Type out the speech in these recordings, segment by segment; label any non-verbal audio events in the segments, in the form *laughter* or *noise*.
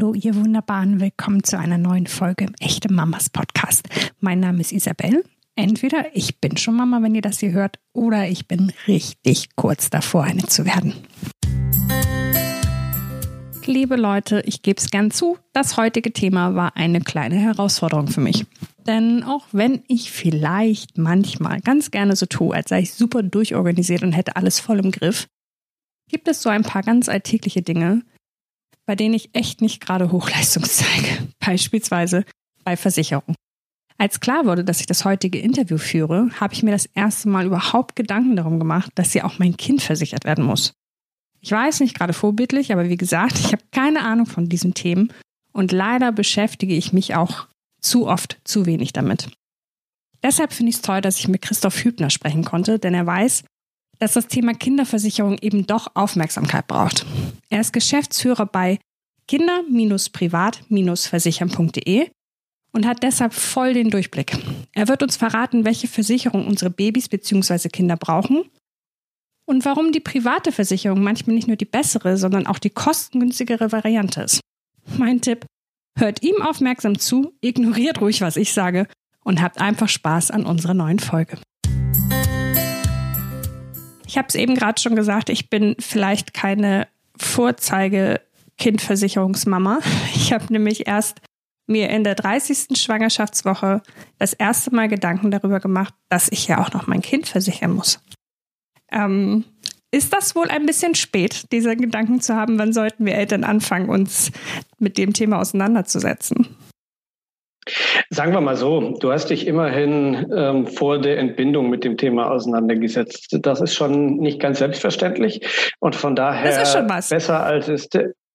Hallo, ihr Wunderbaren, willkommen zu einer neuen Folge im Echte Mamas Podcast. Mein Name ist Isabel. Entweder ich bin schon Mama, wenn ihr das hier hört, oder ich bin richtig kurz davor, eine zu werden. Liebe Leute, ich gebe es gern zu, das heutige Thema war eine kleine Herausforderung für mich. Denn auch wenn ich vielleicht manchmal ganz gerne so tue, als sei ich super durchorganisiert und hätte alles voll im Griff, gibt es so ein paar ganz alltägliche Dinge, bei denen ich echt nicht gerade Hochleistung *laughs* zeige. Beispielsweise bei Versicherungen. Als klar wurde, dass ich das heutige Interview führe, habe ich mir das erste Mal überhaupt Gedanken darum gemacht, dass ja auch mein Kind versichert werden muss. Ich weiß nicht gerade vorbildlich, aber wie gesagt, ich habe keine Ahnung von diesen Themen und leider beschäftige ich mich auch zu oft zu wenig damit. Deshalb finde ich es toll, dass ich mit Christoph Hübner sprechen konnte, denn er weiß, dass das Thema Kinderversicherung eben doch Aufmerksamkeit braucht. Er ist Geschäftsführer bei kinder-privat-versichern.de und hat deshalb voll den Durchblick. Er wird uns verraten, welche Versicherung unsere Babys bzw. Kinder brauchen und warum die private Versicherung manchmal nicht nur die bessere, sondern auch die kostengünstigere Variante ist. Mein Tipp, hört ihm aufmerksam zu, ignoriert ruhig, was ich sage und habt einfach Spaß an unserer neuen Folge. Ich habe es eben gerade schon gesagt, ich bin vielleicht keine Vorzeige-Kindversicherungsmama. *laughs* Ich habe nämlich erst mir in der 30. Schwangerschaftswoche das erste Mal Gedanken darüber gemacht, dass ich ja auch noch mein Kind versichern muss. Ähm, ist das wohl ein bisschen spät, diese Gedanken zu haben? Wann sollten wir Eltern anfangen, uns mit dem Thema auseinanderzusetzen? Sagen wir mal so, du hast dich immerhin ähm, vor der Entbindung mit dem Thema auseinandergesetzt. Das ist schon nicht ganz selbstverständlich und von daher besser als es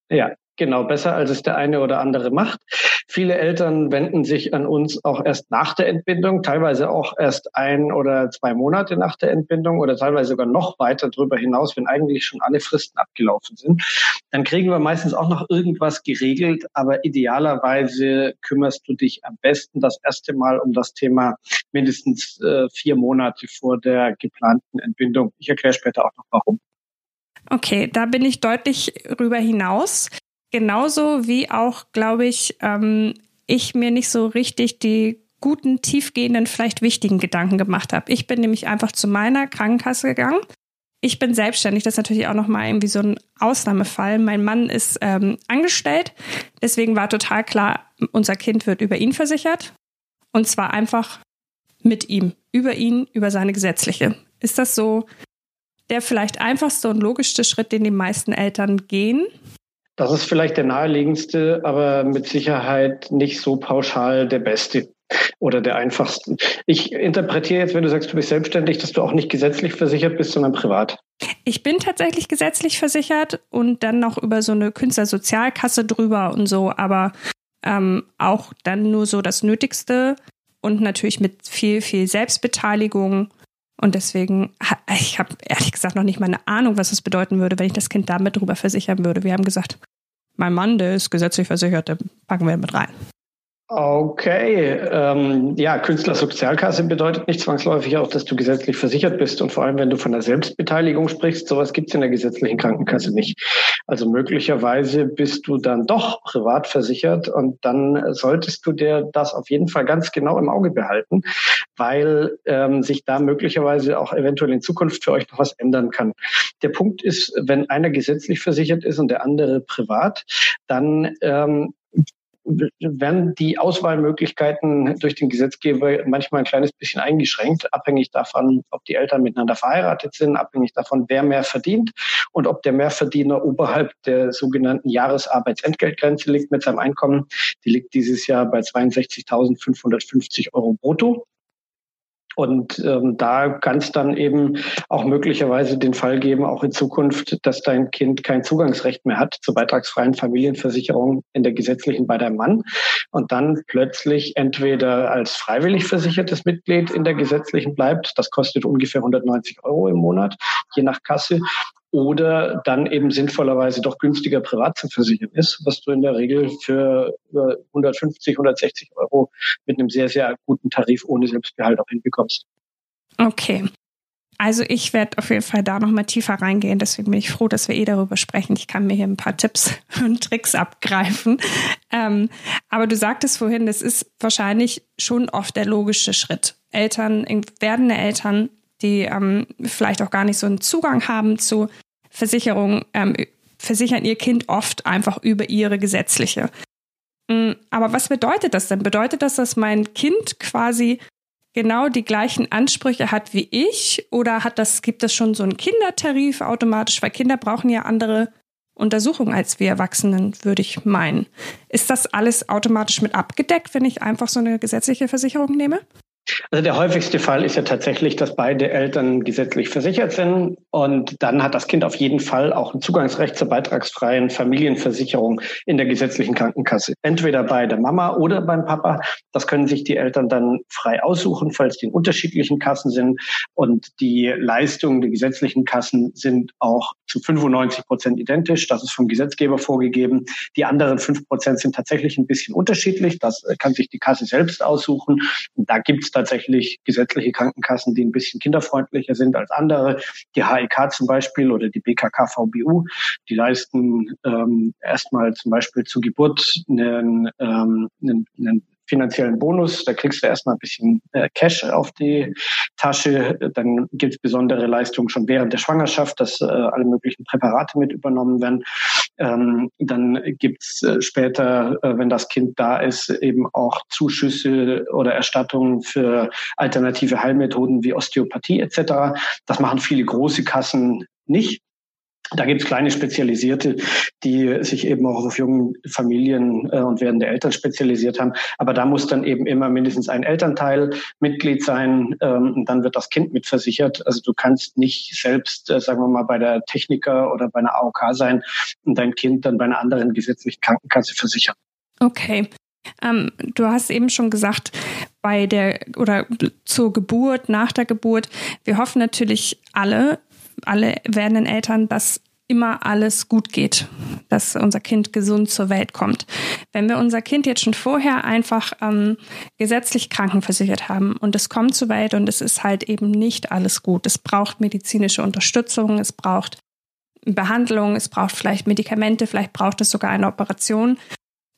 ja Genau, besser als es der eine oder andere macht. Viele Eltern wenden sich an uns auch erst nach der Entbindung, teilweise auch erst ein oder zwei Monate nach der Entbindung oder teilweise sogar noch weiter darüber hinaus, wenn eigentlich schon alle Fristen abgelaufen sind. Dann kriegen wir meistens auch noch irgendwas geregelt, aber idealerweise kümmerst du dich am besten das erste Mal um das Thema mindestens äh, vier Monate vor der geplanten Entbindung. Ich erkläre später auch noch warum. Okay, da bin ich deutlich rüber hinaus. Genauso wie auch, glaube ich, ähm, ich mir nicht so richtig die guten, tiefgehenden, vielleicht wichtigen Gedanken gemacht habe. Ich bin nämlich einfach zu meiner Krankenkasse gegangen. Ich bin selbstständig, das ist natürlich auch nochmal irgendwie so ein Ausnahmefall. Mein Mann ist ähm, angestellt, deswegen war total klar, unser Kind wird über ihn versichert. Und zwar einfach mit ihm, über ihn, über seine gesetzliche. Ist das so der vielleicht einfachste und logischste Schritt, den die meisten Eltern gehen? Das ist vielleicht der naheliegendste, aber mit Sicherheit nicht so pauschal der beste oder der einfachste. Ich interpretiere jetzt, wenn du sagst, du bist selbstständig, dass du auch nicht gesetzlich versichert bist, sondern privat. Ich bin tatsächlich gesetzlich versichert und dann noch über so eine Künstlersozialkasse drüber und so, aber ähm, auch dann nur so das Nötigste und natürlich mit viel, viel Selbstbeteiligung und deswegen, ich habe ehrlich gesagt noch nicht mal eine Ahnung, was es bedeuten würde, wenn ich das Kind damit drüber versichern würde. Wir haben gesagt, mein Mann, der ist gesetzlich versichert, den packen wir mit rein. Okay, ähm, ja, Künstlersozialkasse bedeutet nicht zwangsläufig auch, dass du gesetzlich versichert bist. Und vor allem, wenn du von der Selbstbeteiligung sprichst, sowas gibt's in der gesetzlichen Krankenkasse nicht. Also möglicherweise bist du dann doch privat versichert und dann solltest du dir das auf jeden Fall ganz genau im Auge behalten, weil ähm, sich da möglicherweise auch eventuell in Zukunft für euch noch was ändern kann. Der Punkt ist, wenn einer gesetzlich versichert ist und der andere privat, dann ähm, werden die Auswahlmöglichkeiten durch den Gesetzgeber manchmal ein kleines bisschen eingeschränkt, abhängig davon, ob die Eltern miteinander verheiratet sind, abhängig davon, wer mehr verdient und ob der Mehrverdiener oberhalb der sogenannten Jahresarbeitsentgeltgrenze liegt mit seinem Einkommen. Die liegt dieses Jahr bei 62.550 Euro brutto. Und ähm, da kann es dann eben auch möglicherweise den Fall geben, auch in Zukunft, dass dein Kind kein Zugangsrecht mehr hat zur beitragsfreien Familienversicherung in der gesetzlichen bei deinem Mann. Und dann plötzlich entweder als freiwillig versichertes Mitglied in der gesetzlichen bleibt, das kostet ungefähr 190 Euro im Monat, je nach Kasse, oder dann eben sinnvollerweise doch günstiger privat zu versichern ist, was du in der Regel für 150, 160 Euro mit einem sehr, sehr guten Tarif ohne Selbstbehalt auch hinbekommst. Okay. Also ich werde auf jeden Fall da nochmal tiefer reingehen. Deswegen bin ich froh, dass wir eh darüber sprechen. Ich kann mir hier ein paar Tipps *laughs* und Tricks abgreifen. Ähm, aber du sagtest vorhin, das ist wahrscheinlich schon oft der logische Schritt. Eltern, werdende Eltern, die ähm, vielleicht auch gar nicht so einen Zugang haben zu Versicherungen, ähm, versichern ihr Kind oft einfach über ihre gesetzliche. Mm, aber was bedeutet das denn? Bedeutet das, dass mein Kind quasi genau die gleichen Ansprüche hat wie ich? Oder hat das, gibt es schon so einen Kindertarif automatisch? Weil Kinder brauchen ja andere Untersuchungen als wir Erwachsenen, würde ich meinen. Ist das alles automatisch mit abgedeckt, wenn ich einfach so eine gesetzliche Versicherung nehme? Also der häufigste Fall ist ja tatsächlich, dass beide Eltern gesetzlich versichert sind und dann hat das Kind auf jeden Fall auch ein Zugangsrecht zur beitragsfreien Familienversicherung in der gesetzlichen Krankenkasse. Entweder bei der Mama oder beim Papa. Das können sich die Eltern dann frei aussuchen, falls die in unterschiedlichen Kassen sind. Und die Leistungen der gesetzlichen Kassen sind auch zu 95 Prozent identisch. Das ist vom Gesetzgeber vorgegeben. Die anderen fünf Prozent sind tatsächlich ein bisschen unterschiedlich. Das kann sich die Kasse selbst aussuchen. Und da gibt es tatsächlich gesetzliche Krankenkassen, die ein bisschen kinderfreundlicher sind als andere. Die HEK zum Beispiel oder die BKK VBU, die leisten ähm, erstmal zum Beispiel zur Geburt einen, ähm, einen, einen finanziellen Bonus. Da kriegst du erstmal ein bisschen äh, Cash auf die Tasche. Dann gibt es besondere Leistungen schon während der Schwangerschaft, dass äh, alle möglichen Präparate mit übernommen werden. Ähm, dann gibt es äh, später, äh, wenn das Kind da ist, eben auch Zuschüsse oder Erstattungen für alternative Heilmethoden wie Osteopathie etc. Das machen viele große Kassen nicht. Da gibt es kleine Spezialisierte, die sich eben auch auf jungen Familien äh, und werdende Eltern spezialisiert haben. Aber da muss dann eben immer mindestens ein Elternteil Mitglied sein ähm, und dann wird das Kind mitversichert. Also du kannst nicht selbst, äh, sagen wir mal, bei der Techniker oder bei einer AOK sein und dein Kind dann bei einer anderen gesetzlichen Krankenkasse versichern. Okay. Ähm, du hast eben schon gesagt, bei der oder zur Geburt, nach der Geburt, wir hoffen natürlich alle, alle werdenden Eltern, dass immer alles gut geht, dass unser Kind gesund zur Welt kommt. Wenn wir unser Kind jetzt schon vorher einfach ähm, gesetzlich krankenversichert haben und es kommt zur Welt und es ist halt eben nicht alles gut, es braucht medizinische Unterstützung, es braucht Behandlung, es braucht vielleicht Medikamente, vielleicht braucht es sogar eine Operation,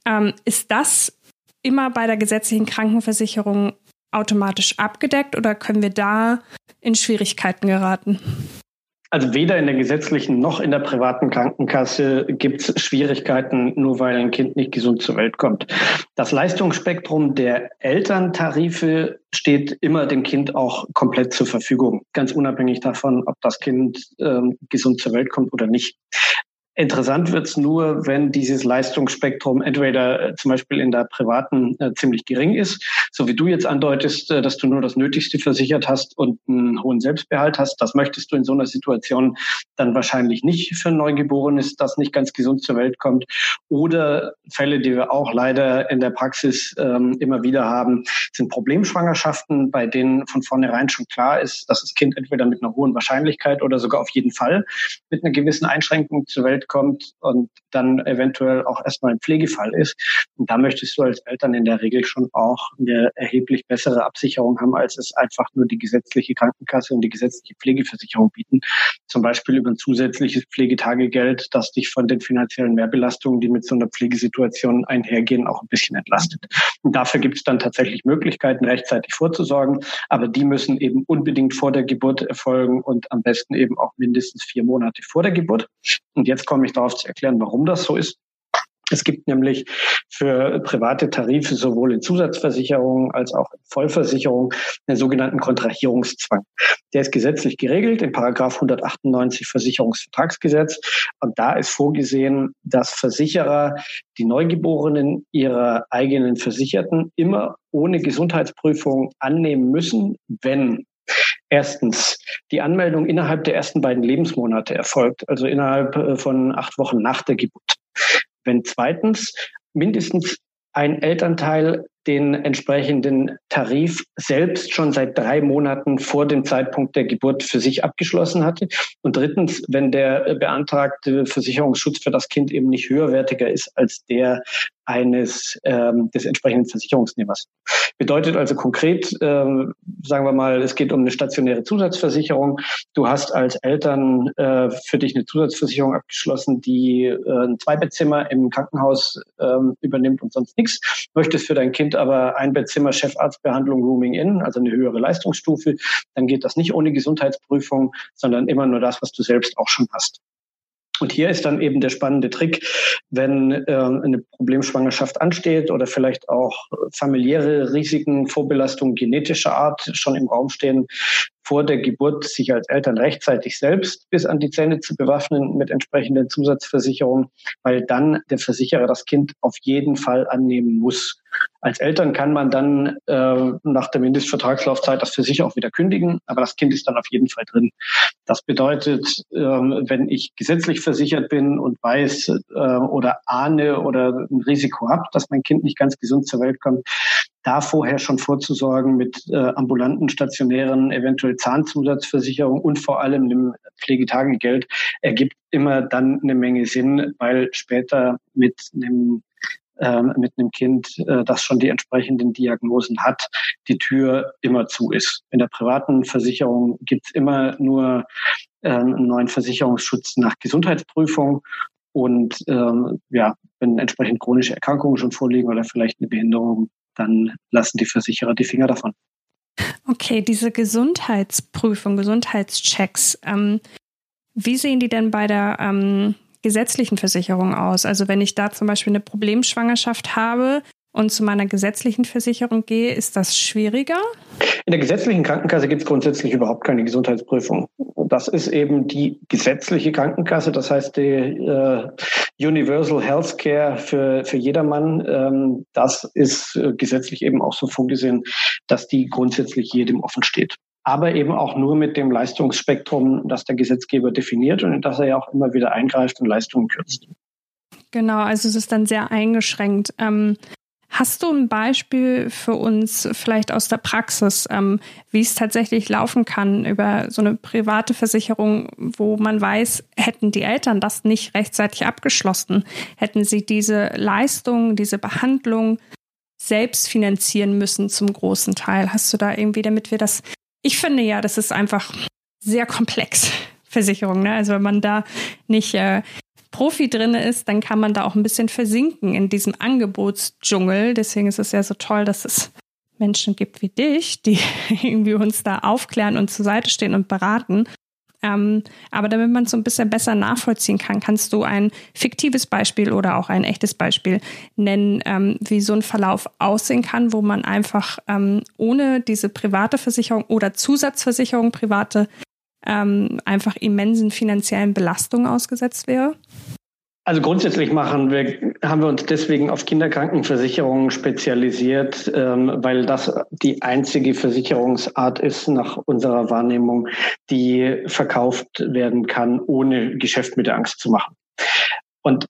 ähm, ist das immer bei der gesetzlichen Krankenversicherung automatisch abgedeckt oder können wir da in Schwierigkeiten geraten? Also weder in der gesetzlichen noch in der privaten Krankenkasse gibt es Schwierigkeiten, nur weil ein Kind nicht gesund zur Welt kommt. Das Leistungsspektrum der Elterntarife steht immer dem Kind auch komplett zur Verfügung, ganz unabhängig davon, ob das Kind ähm, gesund zur Welt kommt oder nicht. Interessant wird's nur, wenn dieses Leistungsspektrum entweder äh, zum Beispiel in der privaten äh, ziemlich gering ist, so wie du jetzt andeutest, äh, dass du nur das Nötigste versichert hast und einen hohen Selbstbehalt hast. Das möchtest du in so einer Situation dann wahrscheinlich nicht für ein Neugeborenes, das nicht ganz gesund zur Welt kommt. Oder Fälle, die wir auch leider in der Praxis ähm, immer wieder haben, sind Problemschwangerschaften, bei denen von vornherein schon klar ist, dass das Kind entweder mit einer hohen Wahrscheinlichkeit oder sogar auf jeden Fall mit einer gewissen Einschränkung zur Welt kommt und dann eventuell auch erstmal ein Pflegefall ist. Und da möchtest du als Eltern in der Regel schon auch eine erheblich bessere Absicherung haben, als es einfach nur die gesetzliche Krankenkasse und die gesetzliche Pflegeversicherung bieten. Zum Beispiel über ein zusätzliches Pflegetagegeld, das dich von den finanziellen Mehrbelastungen, die mit so einer Pflegesituation einhergehen, auch ein bisschen entlastet. Und dafür gibt es dann tatsächlich Möglichkeiten, rechtzeitig vorzusorgen. Aber die müssen eben unbedingt vor der Geburt erfolgen und am besten eben auch mindestens vier Monate vor der Geburt. Und jetzt komme ich darauf zu erklären, warum das so ist. Es gibt nämlich für private Tarife sowohl in Zusatzversicherungen als auch in Vollversicherungen einen sogenannten Kontrahierungszwang. Der ist gesetzlich geregelt in Paragraph 198 Versicherungsvertragsgesetz. Und da ist vorgesehen, dass Versicherer die Neugeborenen ihrer eigenen Versicherten immer ohne Gesundheitsprüfung annehmen müssen, wenn Erstens, die Anmeldung innerhalb der ersten beiden Lebensmonate erfolgt, also innerhalb äh, von acht Wochen nach der Geburt. Wenn zweitens mindestens ein Elternteil den entsprechenden Tarif selbst schon seit drei Monaten vor dem Zeitpunkt der Geburt für sich abgeschlossen hatte. Und drittens, wenn der beantragte Versicherungsschutz für das Kind eben nicht höherwertiger ist als der eines ähm, des entsprechenden Versicherungsnehmers. Bedeutet also konkret, ähm, sagen wir mal, es geht um eine stationäre Zusatzversicherung. Du hast als Eltern äh, für dich eine Zusatzversicherung abgeschlossen, die äh, ein Zweibettzimmer im Krankenhaus äh, übernimmt und sonst nichts. Möchtest für dein Kind aber ein Bettzimmer Chefarztbehandlung Rooming in, also eine höhere Leistungsstufe, dann geht das nicht ohne Gesundheitsprüfung, sondern immer nur das, was du selbst auch schon hast. Und hier ist dann eben der spannende Trick, wenn äh, eine Problemschwangerschaft ansteht oder vielleicht auch familiäre Risiken, Vorbelastungen genetischer Art schon im Raum stehen, vor der Geburt sich als Eltern rechtzeitig selbst bis an die Zähne zu bewaffnen mit entsprechenden Zusatzversicherungen, weil dann der Versicherer das Kind auf jeden Fall annehmen muss. Als Eltern kann man dann äh, nach der Mindestvertragslaufzeit das für sich auch wieder kündigen, aber das Kind ist dann auf jeden Fall drin. Das bedeutet, äh, wenn ich gesetzlich versichert bin und weiß äh, oder ahne oder ein Risiko habe, dass mein Kind nicht ganz gesund zur Welt kommt, da vorher schon vorzusorgen mit äh, ambulanten, stationären, eventuell Zahnzusatzversicherung und vor allem dem Pflegetagegeld ergibt immer dann eine Menge Sinn, weil später mit einem ähm, mit einem Kind, äh, das schon die entsprechenden Diagnosen hat, die Tür immer zu ist. In der privaten Versicherung gibt's immer nur ähm, einen neuen Versicherungsschutz nach Gesundheitsprüfung. Und ähm, ja, wenn entsprechend chronische Erkrankungen schon vorliegen oder vielleicht eine Behinderung, dann lassen die Versicherer die Finger davon. Okay, diese Gesundheitsprüfung, Gesundheitschecks, ähm, wie sehen die denn bei der ähm, gesetzlichen Versicherung aus? Also wenn ich da zum Beispiel eine Problemschwangerschaft habe, und zu meiner gesetzlichen Versicherung gehe, ist das schwieriger? In der gesetzlichen Krankenkasse gibt es grundsätzlich überhaupt keine Gesundheitsprüfung. Das ist eben die gesetzliche Krankenkasse, das heißt die äh, Universal Healthcare für, für jedermann. Ähm, das ist äh, gesetzlich eben auch so vorgesehen, dass die grundsätzlich jedem offen steht aber eben auch nur mit dem Leistungsspektrum, das der Gesetzgeber definiert und in das er ja auch immer wieder eingreift und Leistungen kürzt. Genau, also es ist dann sehr eingeschränkt. Ähm, Hast du ein Beispiel für uns vielleicht aus der Praxis, ähm, wie es tatsächlich laufen kann über so eine private Versicherung, wo man weiß, hätten die Eltern das nicht rechtzeitig abgeschlossen, hätten sie diese Leistung, diese Behandlung selbst finanzieren müssen zum großen Teil? Hast du da irgendwie, damit wir das, ich finde ja, das ist einfach sehr komplex. *laughs* Versicherung, ne? Also wenn man da nicht äh, Profi drin ist, dann kann man da auch ein bisschen versinken in diesem Angebotsdschungel. Deswegen ist es ja so toll, dass es Menschen gibt wie dich, die *laughs* irgendwie uns da aufklären und zur Seite stehen und beraten. Ähm, aber damit man es so ein bisschen besser nachvollziehen kann, kannst du ein fiktives Beispiel oder auch ein echtes Beispiel nennen, ähm, wie so ein Verlauf aussehen kann, wo man einfach ähm, ohne diese private Versicherung oder Zusatzversicherung private ähm, einfach immensen finanziellen Belastungen ausgesetzt wäre? Also grundsätzlich machen wir, haben wir uns deswegen auf Kinderkrankenversicherungen spezialisiert, ähm, weil das die einzige Versicherungsart ist nach unserer Wahrnehmung, die verkauft werden kann, ohne Geschäft mit der Angst zu machen. Und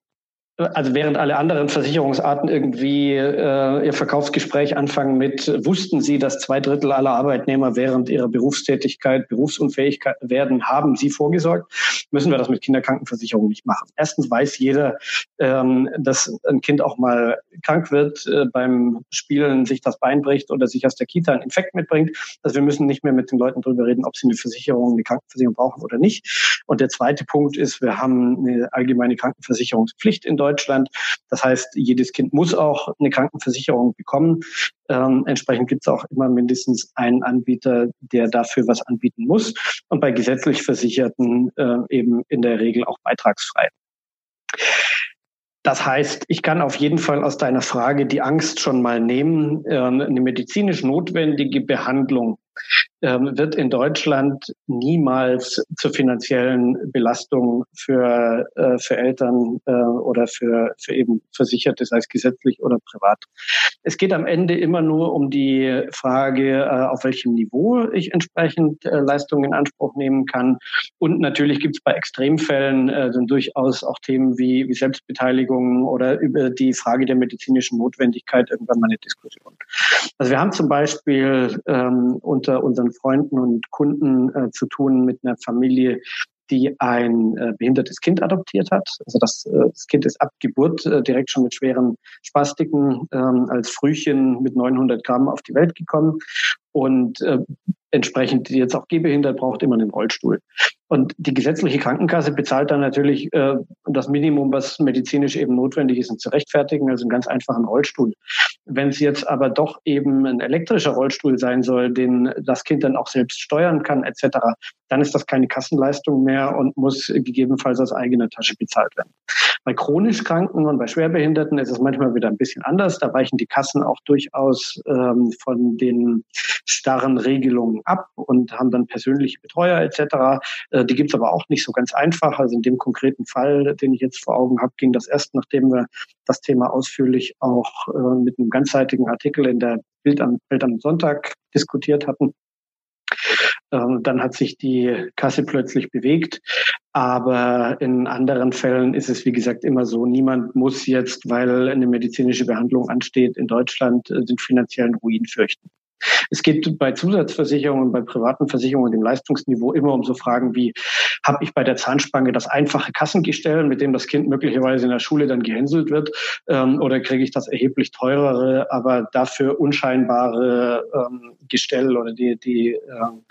also während alle anderen Versicherungsarten irgendwie äh, ihr Verkaufsgespräch anfangen mit, wussten Sie, dass zwei Drittel aller Arbeitnehmer während ihrer Berufstätigkeit berufsunfähig werden, haben Sie vorgesorgt, müssen wir das mit Kinderkrankenversicherung nicht machen. Erstens weiß jeder, ähm, dass ein Kind auch mal krank wird, äh, beim Spielen sich das Bein bricht oder sich aus der Kita einen Infekt mitbringt. Also wir müssen nicht mehr mit den Leuten darüber reden, ob sie eine Versicherung, eine Krankenversicherung brauchen oder nicht. Und der zweite Punkt ist, wir haben eine allgemeine Krankenversicherungspflicht in Deutschland. Deutschland. Das heißt, jedes Kind muss auch eine Krankenversicherung bekommen. Ähm, entsprechend gibt es auch immer mindestens einen Anbieter, der dafür was anbieten muss. Und bei gesetzlich Versicherten äh, eben in der Regel auch beitragsfrei. Das heißt, ich kann auf jeden Fall aus deiner Frage die Angst schon mal nehmen. Ähm, eine medizinisch notwendige Behandlung wird in Deutschland niemals zur finanziellen Belastung für, äh, für Eltern äh, oder für, für eben Versicherte, sei es gesetzlich oder privat. Es geht am Ende immer nur um die Frage, äh, auf welchem Niveau ich entsprechend äh, Leistungen in Anspruch nehmen kann. Und natürlich gibt es bei Extremfällen äh, dann durchaus auch Themen wie, wie Selbstbeteiligung oder über die Frage der medizinischen Notwendigkeit irgendwann mal eine Diskussion. Also wir haben zum Beispiel ähm, unter unseren Freunden und Kunden äh, zu tun mit einer Familie, die ein äh, behindertes Kind adoptiert hat. Also das, äh, das Kind ist ab Geburt äh, direkt schon mit schweren Spastiken ähm, als Frühchen mit 900 Gramm auf die Welt gekommen und äh, entsprechend jetzt auch gehbehindert braucht immer einen Rollstuhl. Und die gesetzliche Krankenkasse bezahlt dann natürlich äh, das Minimum, was medizinisch eben notwendig ist, um zu rechtfertigen, also einen ganz einfachen Rollstuhl. Wenn es jetzt aber doch eben ein elektrischer Rollstuhl sein soll, den das Kind dann auch selbst steuern kann, etc., dann ist das keine Kassenleistung mehr und muss gegebenenfalls aus eigener Tasche bezahlt werden. Bei chronisch Kranken und bei Schwerbehinderten ist es manchmal wieder ein bisschen anders. Da weichen die Kassen auch durchaus ähm, von den starren Regelungen ab und haben dann persönliche Betreuer etc. Äh, die gibt es aber auch nicht so ganz einfach. Also in dem konkreten Fall, den ich jetzt vor Augen habe, ging das erst, nachdem wir das Thema ausführlich auch äh, mit einem ganzseitigen Artikel in der Bild am, Bild am Sonntag diskutiert hatten. Ähm, dann hat sich die Kasse plötzlich bewegt. Aber in anderen Fällen ist es, wie gesagt, immer so, niemand muss jetzt, weil eine medizinische Behandlung ansteht, in Deutschland äh, den finanziellen Ruin fürchten. Es geht bei Zusatzversicherungen, bei privaten Versicherungen dem Leistungsniveau immer um so Fragen wie, habe ich bei der Zahnspange das einfache Kassengestell, mit dem das Kind möglicherweise in der Schule dann gehänselt wird, ähm, oder kriege ich das erheblich teurere, aber dafür unscheinbare ähm, Gestell oder die, die ähm,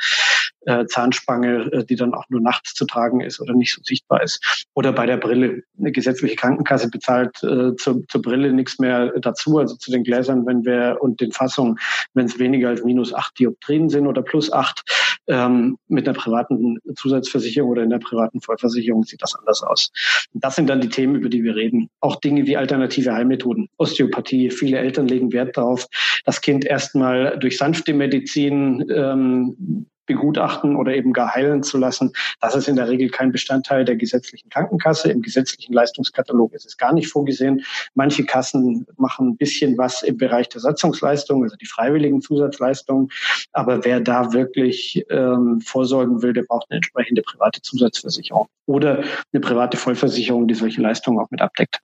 äh, Zahnspange, äh, die dann auch nur nachts zu tragen ist oder nicht so sichtbar ist. Oder bei der Brille. Eine gesetzliche Krankenkasse bezahlt äh, zur, zur Brille nichts mehr dazu, also zu den Gläsern, wenn wir und den Fassungen, wenn es weniger als minus acht Dioptrien sind oder plus acht. Ähm, mit einer privaten Zusatzversicherung oder in der privaten Vollversicherung sieht das anders aus. Und das sind dann die Themen, über die wir reden. Auch Dinge wie alternative Heilmethoden, Osteopathie. Viele Eltern legen Wert darauf, das Kind erstmal durch sanfte Medizin ähm, begutachten oder eben gar heilen zu lassen. Das ist in der Regel kein Bestandteil der gesetzlichen Krankenkasse. Im gesetzlichen Leistungskatalog ist es gar nicht vorgesehen. Manche Kassen machen ein bisschen was im Bereich der Satzungsleistung, also die freiwilligen Zusatzleistungen. Aber wer da wirklich ähm, vorsorgen will, der braucht eine entsprechende private Zusatzversicherung oder eine private Vollversicherung, die solche Leistungen auch mit abdeckt.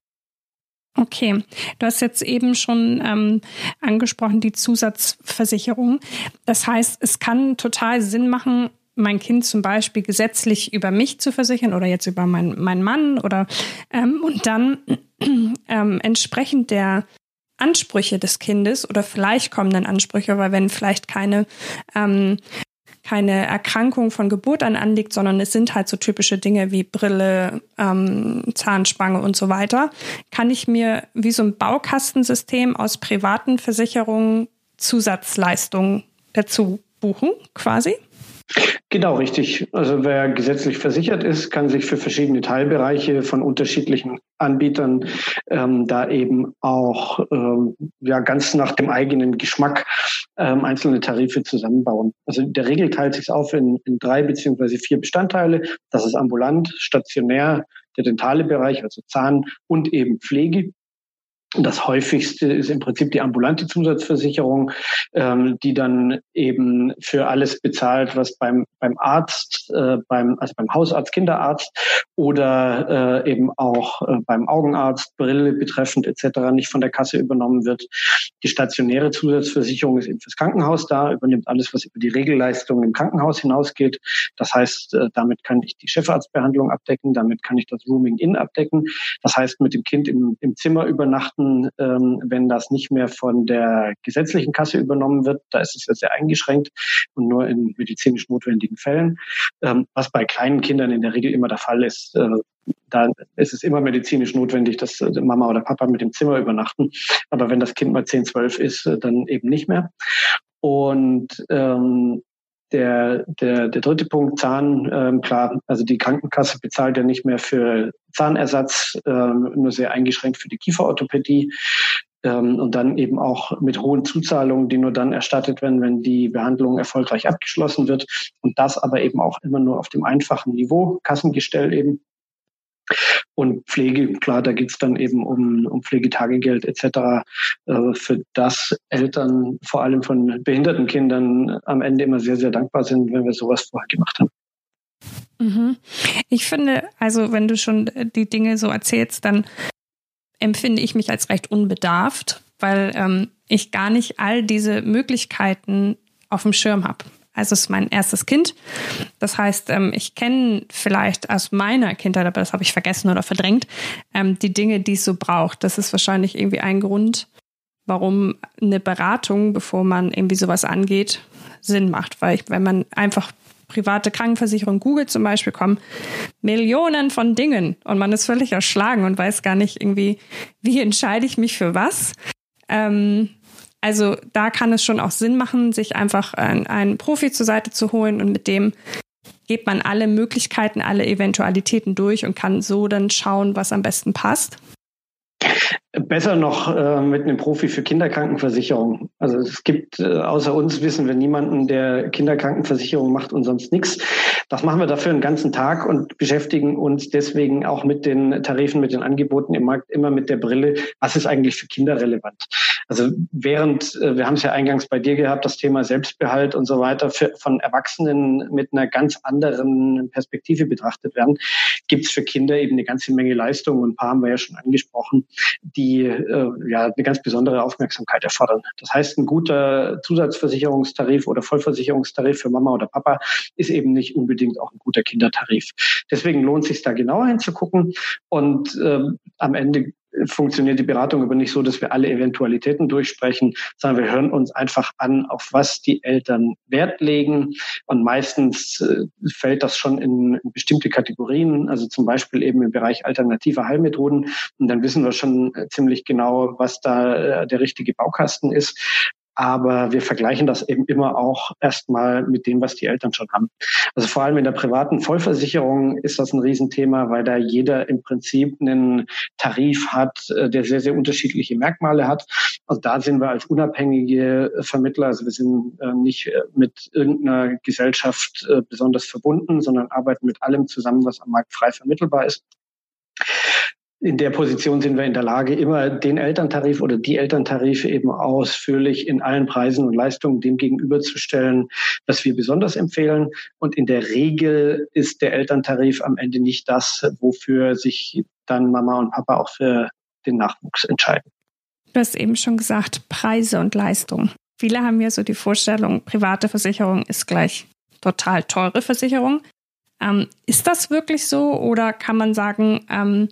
Okay, du hast jetzt eben schon ähm, angesprochen die Zusatzversicherung. Das heißt, es kann total Sinn machen, mein Kind zum Beispiel gesetzlich über mich zu versichern oder jetzt über meinen mein Mann oder ähm, und dann *clears throat* ähm, entsprechend der Ansprüche des Kindes oder vielleicht kommenden Ansprüche, weil wenn vielleicht keine ähm, keine Erkrankung von Geburt an anliegt, sondern es sind halt so typische Dinge wie Brille, ähm, Zahnspange und so weiter, kann ich mir wie so ein Baukastensystem aus privaten Versicherungen Zusatzleistungen dazu buchen, quasi? Genau, richtig. Also wer gesetzlich versichert ist, kann sich für verschiedene Teilbereiche von unterschiedlichen Anbietern ähm, da eben auch ähm, ja ganz nach dem eigenen Geschmack ähm, einzelne Tarife zusammenbauen. Also der Regel teilt sich auf in, in drei beziehungsweise vier Bestandteile. Das ist ambulant, stationär, der dentale Bereich, also Zahn und eben Pflege. Das häufigste ist im Prinzip die ambulante Zusatzversicherung, ähm, die dann eben für alles bezahlt, was beim, beim Arzt, äh, beim, also beim Hausarzt, Kinderarzt oder äh, eben auch äh, beim Augenarzt, Brille betreffend etc. nicht von der Kasse übernommen wird. Die stationäre Zusatzversicherung ist eben fürs Krankenhaus da, übernimmt alles, was über die Regelleistung im Krankenhaus hinausgeht. Das heißt, äh, damit kann ich die Chefarztbehandlung abdecken, damit kann ich das Rooming in abdecken. Das heißt, mit dem Kind im, im Zimmer übernachten beachten, ähm, wenn das nicht mehr von der gesetzlichen Kasse übernommen wird. Da ist es ja sehr eingeschränkt und nur in medizinisch notwendigen Fällen. Ähm, was bei kleinen Kindern in der Regel immer der Fall ist. Äh, da ist es immer medizinisch notwendig, dass äh, Mama oder Papa mit dem Zimmer übernachten. Aber wenn das Kind mal 10, 12 ist, äh, dann eben nicht mehr. Und ähm, der, der, der dritte Punkt, Zahn, ähm, klar, also die Krankenkasse bezahlt ja nicht mehr für Zahnersatz, ähm, nur sehr eingeschränkt für die Kieferorthopädie. ähm, und dann eben auch mit hohen Zuzahlungen, die nur dann erstattet werden, wenn die Behandlung erfolgreich abgeschlossen wird. Und das aber eben auch immer nur auf dem einfachen Niveau, Kassengestell eben. Und Pflege, klar, da geht's dann eben um, um Pflegetagegeld etc., äh, für das Eltern vor allem von behinderten Kindern am Ende immer sehr, sehr dankbar sind, wenn wir sowas vorher gemacht haben. Mhm. Ich finde, also wenn du schon die Dinge so erzählst, dann empfinde ich mich als recht unbedarft, weil ähm, ich gar nicht all diese Möglichkeiten auf dem Schirm habe. Also es ist mein erstes Kind. Das heißt, ähm, ich kenne vielleicht aus meiner Kindheit, aber das habe ich vergessen oder verdrängt, ähm, die Dinge, die es so braucht. Das ist wahrscheinlich irgendwie ein Grund, warum eine Beratung, bevor man irgendwie sowas angeht, Sinn macht. Weil ich, wenn man einfach private Krankenversicherung googelt zum Beispiel, kommen Millionen von Dingen und man ist völlig erschlagen und weiß gar nicht irgendwie, wie entscheide ich mich für was. Ähm, also da kann es schon auch Sinn machen, sich einfach einen, einen Profi zur Seite zu holen und mit dem geht man alle Möglichkeiten, alle Eventualitäten durch und kann so dann schauen, was am besten passt. Besser noch äh, mit einem Profi für Kinderkrankenversicherung. Also es gibt äh, außer uns wissen wir niemanden, der Kinderkrankenversicherung macht und sonst nichts. Das machen wir dafür einen ganzen Tag und beschäftigen uns deswegen auch mit den Tarifen, mit den Angeboten im Markt immer mit der Brille, was ist eigentlich für Kinder relevant. Also während, äh, wir haben es ja eingangs bei dir gehabt, das Thema Selbstbehalt und so weiter für, von Erwachsenen mit einer ganz anderen Perspektive betrachtet werden, gibt es für Kinder eben eine ganze Menge Leistungen und ein paar haben wir ja schon angesprochen, die äh, ja eine ganz besondere Aufmerksamkeit erfordern. Das heißt, ein guter Zusatzversicherungstarif oder Vollversicherungstarif für Mama oder Papa ist eben nicht unbedingt auch ein guter Kindertarif. Deswegen lohnt es sich da genauer hinzugucken und äh, am Ende funktioniert die Beratung aber nicht so, dass wir alle Eventualitäten durchsprechen, sondern wir hören uns einfach an, auf was die Eltern Wert legen. Und meistens äh, fällt das schon in, in, bestimmte Kategorien, also zum Beispiel eben im Bereich alternativer Heilmethoden. Und dann wissen wir schon äh, ziemlich genau, was da äh, der richtige Baukasten ist. Aber wir vergleichen das eben immer auch erstmal mit dem, was die Eltern schon haben. Also vor allem in der privaten Vollversicherung ist das ein Riesenthema, weil da jeder im Prinzip einen Tarif hat, äh, der sehr, sehr unterschiedliche Merkmale hat. Also da sind wir als unabhängige Vermittler, also wir sind äh, nicht äh, mit irgendeiner Gesellschaft besonders verbunden, sondern arbeiten mit allem zusammen, was am Markt frei vermittelbar ist in der Position sind wir in der Lage, immer den Elterntarif oder die Elterntarife eben ausführlich in allen Preisen und Leistungen dem gegenüberzustellen, was wir besonders empfehlen. Und in der Regel ist der Elterntarif am Ende nicht das, wofür sich dann Mama und Papa auch für den Nachwuchs entscheiden. Du hast eben schon gesagt, Preise und Leistung. Viele haben ja so die Vorstellung, private Versicherung ist gleich total teure Versicherung. Ähm, ist das wirklich so oder kann man sagen, ähm,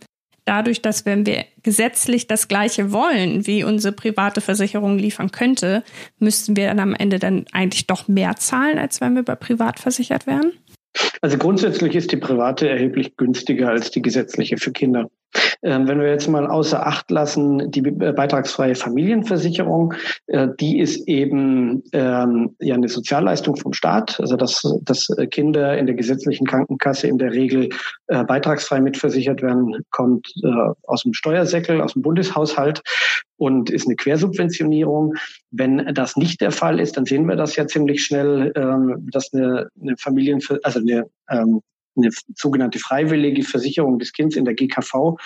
dadurch, dass wenn wir gesetzlich das Gleiche wollen, wie unsere private Versicherung liefern könnte, müssten wir dann am Ende dann eigentlich doch mehr zahlen, als wenn wir bei privat versichert wären? Also grundsätzlich ist die private erheblich günstiger als die gesetzliche für Kinder. Ähm, wenn wir jetzt mal außer Acht lassen, die äh, beitragsfreie Familienversicherung, äh, die ist eben ähm, ja eine Sozialleistung vom Staat, also dass, dass Kinder in der gesetzlichen Krankenkasse in der Regel äh, beitragsfrei mitversichert werden, kommt äh, aus dem Steuersäckel, aus dem Bundeshaushalt und ist eine Quersubventionierung. Wenn das nicht der Fall ist, dann sehen wir das ja ziemlich schnell, ähm, dass eine, eine Familien, also eine eine sogenannte freiwillige Versicherung des Kindes in der GKV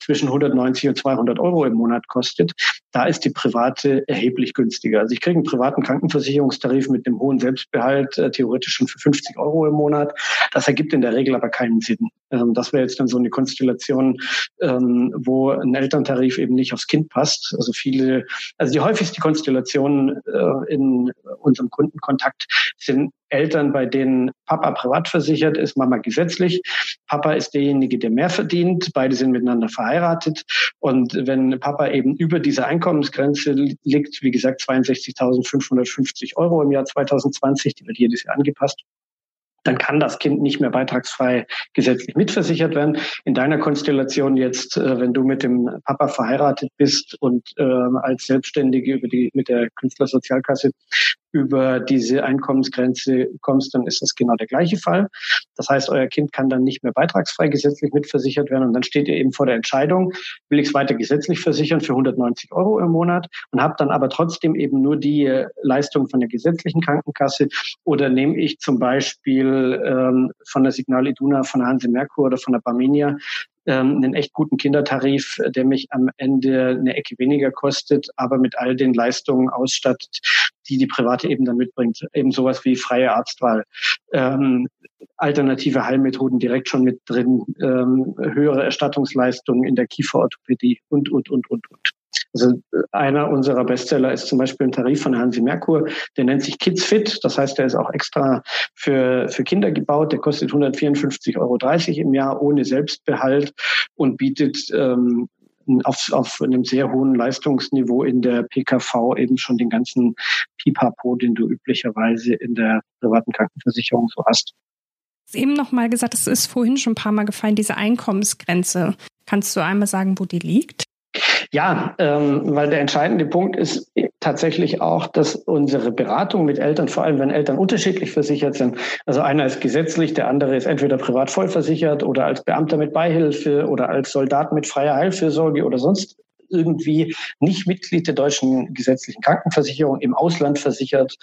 zwischen 190 und 200 Euro im Monat kostet, da ist die private erheblich günstiger. Also ich kriege einen privaten Krankenversicherungstarif mit einem hohen Selbstbehalt, äh, theoretisch schon für 50 Euro im Monat. Das ergibt in der Regel aber keinen Sinn. Ähm, das wäre jetzt dann so eine Konstellation, ähm, wo ein Elterntarif eben nicht aufs Kind passt. Also viele, also die häufigste Konstellation äh, in unserem Kundenkontakt sind Eltern, bei denen Papa privat versichert ist, Mama gesetzlich. Papa ist derjenige, der mehr verdient. Beide sind miteinander verheiratet. Und wenn Papa eben über dieser Einkommensgrenze liegt, wie gesagt, 62.550 Euro im Jahr 2020, die wird jedes Jahr angepasst, dann kann das Kind nicht mehr beitragsfrei gesetzlich mitversichert werden. In deiner Konstellation jetzt, äh, wenn du mit dem Papa verheiratet bist und äh, als Selbstständige über die mit der Künstlersozialkasse über diese Einkommensgrenze kommst, dann ist das genau der gleiche Fall. Das heißt, euer Kind kann dann nicht mehr beitragsfrei gesetzlich mitversichert werden und dann steht ihr eben vor der Entscheidung, will ich es weiter gesetzlich versichern für 190 Euro im Monat und habe dann aber trotzdem eben nur die Leistung von der gesetzlichen Krankenkasse oder nehme ich zum Beispiel ähm, von der Signal Iduna, von der Hanse Merkur oder von der Barmenia ähm, einen echt guten Kindertarif, der mich am Ende eine Ecke weniger kostet, aber mit all den Leistungen ausstattet, die die private eben dann mitbringt. Eben sowas wie freie Arztwahl, ähm, alternative Heilmethoden direkt schon mit drin, ähm, höhere Erstattungsleistungen in der Kieferorthopädie und, und, und, und, und. Also äh, einer unserer Bestseller ist zum Beispiel ein Tarif von Hansi Merkur, der nennt sich Kids Fit. Das heißt, der ist auch extra für, für Kinder gebaut. Der kostet 154,30 Euro im Jahr ohne Selbstbehalt und bietet ähm, auf, auf einem sehr hohen Leistungsniveau in der PKV eben schon den ganzen Pipapo, den du üblicherweise in der privaten Krankenversicherung so hast. Du hast eben noch mal gesagt, es ist vorhin schon ein paar Mal gefallen, diese Einkommensgrenze. Kannst du einmal sagen, wo die liegt? Ja, ähm, weil der entscheidende Punkt ist tatsächlich auch, dass unsere Beratung mit Eltern, vor allem wenn Eltern unterschiedlich versichert sind, also einer ist gesetzlich, der andere ist entweder privat vollversichert oder als Beamter mit Beihilfe oder als Soldat mit freier Heilfürsorge oder sonst irgendwie nicht Mitglied der deutschen gesetzlichen Krankenversicherung im Ausland versichert,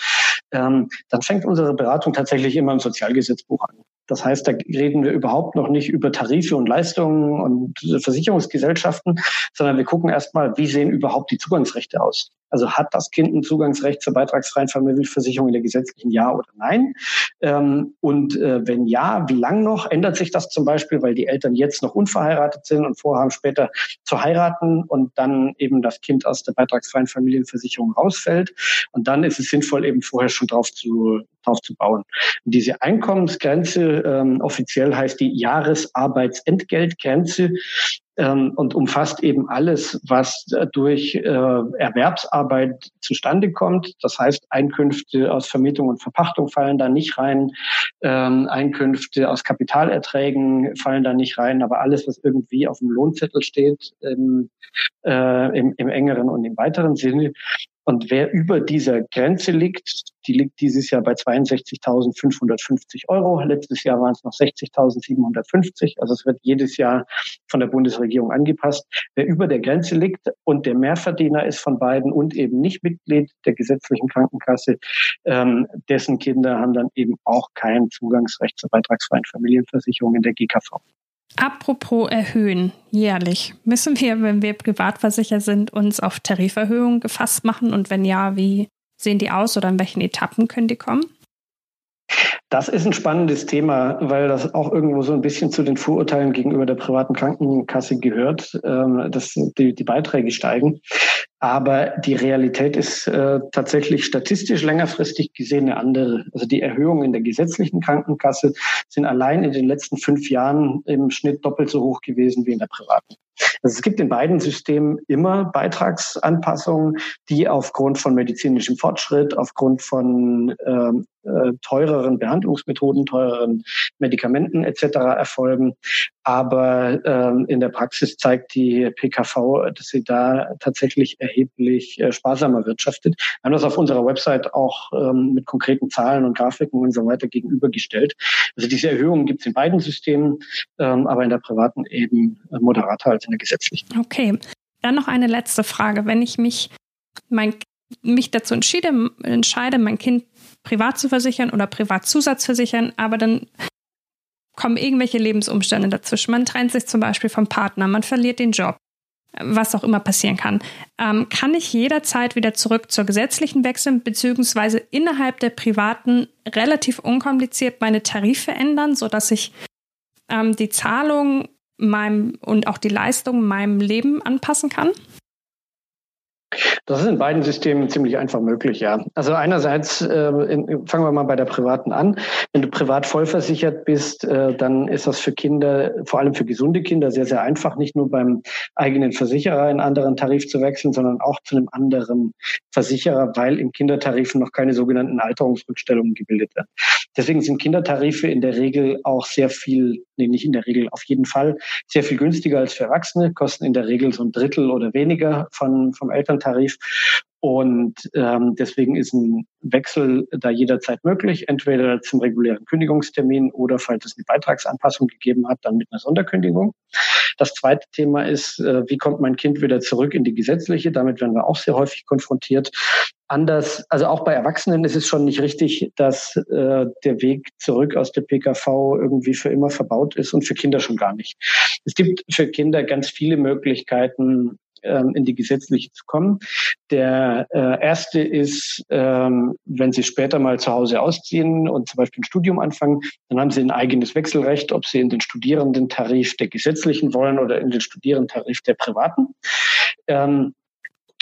ähm, dann fängt unsere Beratung tatsächlich immer im Sozialgesetzbuch an. Das heißt, da reden wir überhaupt noch nicht über Tarife und Leistungen und Versicherungsgesellschaften, sondern wir gucken erstmal, wie sehen überhaupt die Zugangsrechte aus. Also hat das Kind ein Zugangsrecht zur beitragsfreien Familienversicherung in der gesetzlichen Ja oder Nein? Ähm, und äh, wenn ja, wie lang noch? Ändert sich das zum Beispiel, weil die Eltern jetzt noch unverheiratet sind und vorhaben, später zu heiraten und dann eben das Kind aus der beitragsfreien Familienversicherung rausfällt? Und dann ist es sinnvoll, eben vorher schon drauf zu, drauf zu bauen. Diese Einkommensgrenze, ähm, offiziell heißt die Jahresarbeitsentgeltgrenze, und umfasst eben alles, was durch äh, Erwerbsarbeit zustande kommt. Das heißt, Einkünfte aus Vermietung und Verpachtung fallen da nicht rein, ähm, Einkünfte aus Kapitalerträgen fallen da nicht rein, aber alles, was irgendwie auf dem Lohnzettel steht, im, äh, im, im engeren und im weiteren Sinne, und wer über dieser Grenze liegt, die liegt dieses Jahr bei 62.550 Euro. Letztes Jahr waren es noch 60.750. Also es wird jedes Jahr von der Bundesregierung angepasst. Wer über der Grenze liegt und der Mehrverdiener ist von beiden und eben nicht Mitglied der gesetzlichen Krankenkasse, ähm, dessen Kinder haben dann eben auch kein Zugangsrecht zur beitragsfreien Familienversicherung in der GKV. Apropos erhöhen, jährlich. Müssen wir, wenn wir privatversichert sind, uns auf Tariferhöhungen gefasst machen? Und wenn ja, wie sehen die aus oder in welchen Etappen können die kommen? Das ist ein spannendes Thema, weil das auch irgendwo so ein bisschen zu den Vorurteilen gegenüber der privaten Krankenkasse gehört, ähm, dass die, die Beiträge steigen. Aber die Realität ist äh, tatsächlich statistisch längerfristig gesehen eine andere. Also die Erhöhungen in der gesetzlichen Krankenkasse sind allein in den letzten fünf Jahren im Schnitt doppelt so hoch gewesen wie in der privaten. Also es gibt in beiden Systemen immer Beitragsanpassungen, die aufgrund von medizinischem Fortschritt, aufgrund von ähm, äh, teureren Behandlungsmethoden, teureren Medikamenten etc. erfolgen. Aber ähm, in der Praxis zeigt die PKV, dass sie da tatsächlich äh, sparsamer wirtschaftet. Wir haben das auf unserer Website auch ähm, mit konkreten Zahlen und Grafiken und so weiter gegenübergestellt. Also diese Erhöhungen gibt es in beiden Systemen, ähm, aber in der privaten eben äh, moderater als in der gesetzlichen. Okay. Dann noch eine letzte Frage. Wenn ich mich mein mich dazu entschiede, entscheide, mein Kind privat zu versichern oder privat Zusatzversichern, aber dann kommen irgendwelche Lebensumstände dazwischen. Man trennt sich zum Beispiel vom Partner, man verliert den Job, was auch immer passieren kann. Ähm, kann ich jederzeit wieder zurück zur gesetzlichen wechseln, beziehungsweise innerhalb der privaten relativ unkompliziert meine Tarife ändern, sodass ich ähm, die Zahlung meinem und auch die Leistung meinem Leben anpassen kann? Das ist in beiden Systemen ziemlich einfach möglich, ja. Also einerseits äh, in, fangen wir mal bei der privaten an. Wenn du privat vollversichert bist, äh, dann ist das für Kinder, vor allem für gesunde Kinder, sehr, sehr einfach, nicht nur beim eigenen Versicherer einen anderen Tarif zu wechseln, sondern auch zu einem anderen Versicherer, weil im Kindertarifen noch keine sogenannten Alterungsrückstellungen gebildet werden. Deswegen sind Kindertarife in der Regel auch sehr viel, nee, nicht in der Regel, auf jeden Fall sehr viel günstiger als für Erwachsene, kosten in der Regel so ein Drittel oder weniger von, vom Elterntarif. Und ähm, deswegen ist ein Wechsel da jederzeit möglich, entweder zum regulären Kündigungstermin oder falls es eine Beitragsanpassung gegeben hat, dann mit einer Sonderkündigung. Das zweite Thema ist, äh, wie kommt mein Kind wieder zurück in die gesetzliche? Damit werden wir auch sehr häufig konfrontiert. Anders, also auch bei Erwachsenen ist es schon nicht richtig, dass äh, der Weg zurück aus der PKV irgendwie für immer verbaut ist und für Kinder schon gar nicht. Es gibt für Kinder ganz viele Möglichkeiten, ähm, in die gesetzliche zu kommen. Der äh, erste ist, ähm, wenn Sie später mal zu Hause ausziehen und zum Beispiel ein Studium anfangen, dann haben Sie ein eigenes Wechselrecht, ob Sie in den Studierendentarif der gesetzlichen wollen oder in den Studierendentarif der privaten. Ähm,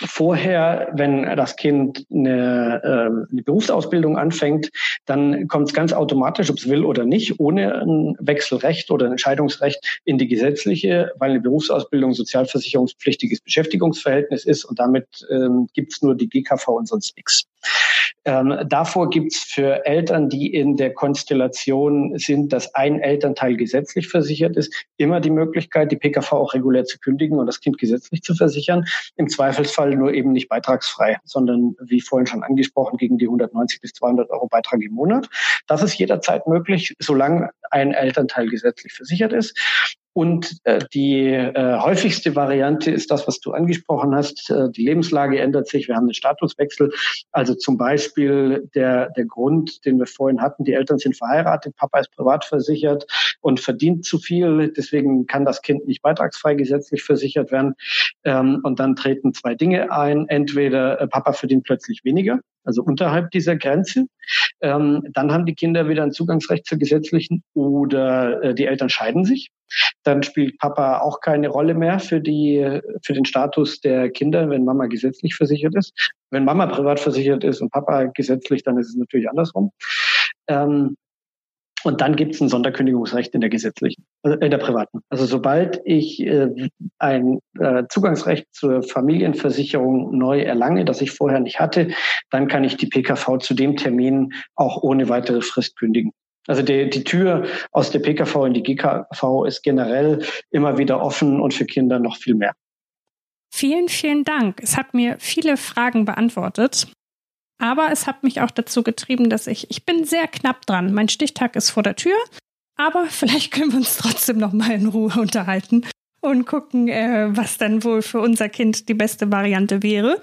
vorher, wenn das Kind eine, äh, eine Berufsausbildung anfängt, dann kommt es ganz automatisch, ob es will oder nicht, ohne ein Wechselrecht oder ein Entscheidungsrecht in die gesetzliche, weil eine Berufsausbildung sozialversicherungspflichtiges Beschäftigungsverhältnis ist und damit ähm, gibt nur die GKV und sonst nichts. Ähm, davor gibt es für Eltern, die in der Konstellation sind, dass ein Elternteil gesetzlich versichert ist, immer die Möglichkeit, die PKV auch regulär zu kündigen und das Kind gesetzlich zu versichern. Im Zweifelsfall nur eben nicht beitragsfrei, sondern wie vorhin schon angesprochen, gegen die 190 bis 200 Euro Beitrag im Monat. Das ist jederzeit möglich, solange ein Elternteil gesetzlich versichert ist. Und äh, die äh, häufigste Variante ist das, was du angesprochen hast. Äh, die Lebenslage ändert sich. Wir haben einen Statuswechsel. Also zum Beispiel der, der Grund, den wir vorhin hatten. Die Eltern sind verheiratet. Papa ist privat versichert und verdient zu viel. Deswegen kann das Kind nicht beitragsfrei gesetzlich versichert werden. Ähm, und dann treten zwei Dinge ein. Entweder äh, Papa verdient plötzlich weniger also unterhalb dieser Grenze. Ähm, dann haben die Kinder wieder ein Zugangsrecht zur gesetzlichen oder äh, die Eltern scheiden sich. Dann spielt Papa auch keine Rolle mehr für die, für den Status der Kinder, wenn Mama gesetzlich versichert ist. Wenn Mama privat versichert ist und Papa gesetzlich, dann ist es natürlich andersrum. Ähm, und dann gibt es ein Sonderkündigungsrecht in der gesetzlichen, also in der privaten. Also sobald ich äh, ein äh, Zugangsrecht zur Familienversicherung neu erlange, das ich vorher nicht hatte, dann kann ich die PKV zu dem Termin auch ohne weitere Frist kündigen. Also die, die Tür aus der PKV in die GKV ist generell immer wieder offen und für Kinder noch viel mehr. Vielen, vielen Dank. Es hat mir viele Fragen beantwortet. Aber es hat mich auch dazu getrieben, dass ich, ich bin sehr knapp dran. Mein Stichtag ist vor der Tür, aber *laughs* vielleicht können wir uns trotzdem noch mal in Ruhe unterhalten und gucken, äh, was dann wohl für unser Kind die beste Variante wäre.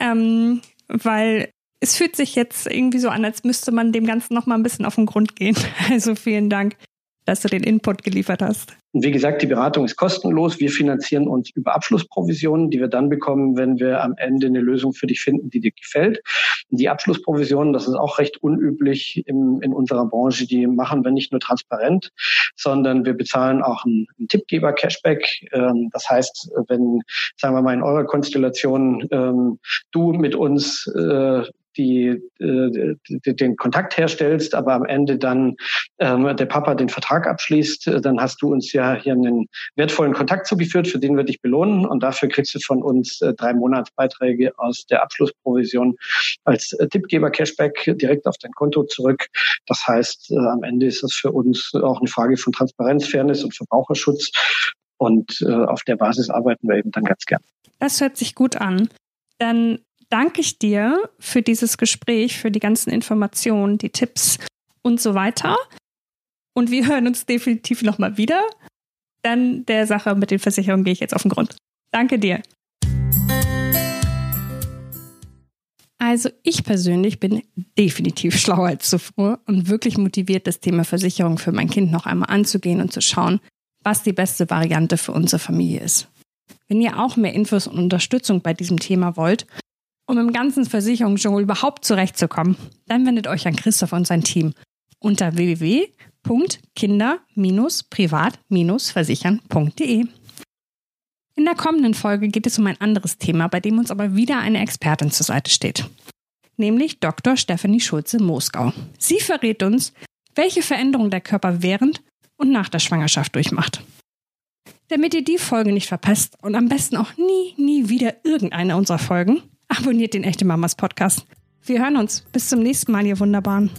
Ähm, weil es fühlt sich jetzt irgendwie so an, als müsste man dem Ganzen noch mal ein bisschen auf den Grund gehen. *laughs* Also vielen Dank dass du den Input geliefert hast. Wie gesagt, die Beratung ist kostenlos. Wir finanzieren uns über Abschlussprovisionen, die wir dann bekommen, wenn wir am Ende eine Lösung für dich finden, die dir gefällt. Die Abschlussprovisionen, das ist auch recht unüblich im, in unserer Branche, die machen wir nicht nur transparent, sondern wir bezahlen auch einen, einen Tippgeber-Cashback. Ähm, das heißt, wenn, sagen wir mal, in eurer Konstellation ähm, du mit uns äh, die, äh, den Kontakt herstellst, aber am Ende dann ähm, der Papa den Vertrag abschließt, äh, dann hast du uns ja hier einen wertvollen Kontakt zugeführt, für den wir dich belohnen und dafür kriegst du von uns äh, drei Monatsbeiträge aus der Abschlussprovision als äh, Tippgeber-Cashback direkt auf dein Konto zurück. Das heißt, äh, am Ende ist es für uns auch eine Frage von Transparenz, Fairness und Verbraucherschutz. Und äh, auf der Basis arbeiten wir eben dann ganz gern. Das hört sich gut an. Dann danke ich dir für dieses Gespräch, für die ganzen Informationen, die Tipps und so weiter. Und wir hören uns definitiv nochmal wieder. Dann der Sache mit den Versicherungen gehe ich jetzt auf den Grund. Danke dir. Also ich persönlich bin definitiv schlauer als zuvor und wirklich motiviert, das Thema Versicherung für mein Kind noch einmal anzugehen und zu schauen, was die beste Variante für unsere Familie ist. Wenn ihr auch mehr Infos und Unterstützung bei diesem Thema wollt um im ganzen Versicherungsdschungel überhaupt zurechtzukommen, dann wendet euch an Christoph und sein Team unter www.kinder-privat-versichern.de. In der kommenden Folge geht es um ein anderes Thema, bei dem uns aber wieder eine Expertin zur Seite steht, nämlich Dr. Stephanie Schulze-Moskau. Sie verrät uns, welche Veränderungen der Körper während und nach der Schwangerschaft durchmacht. Damit ihr die Folge nicht verpasst und am besten auch nie, nie wieder irgendeine unserer Folgen, Abonniert den Echte Mamas Podcast. Wir hören uns. Bis zum nächsten Mal, ihr Wunderbaren.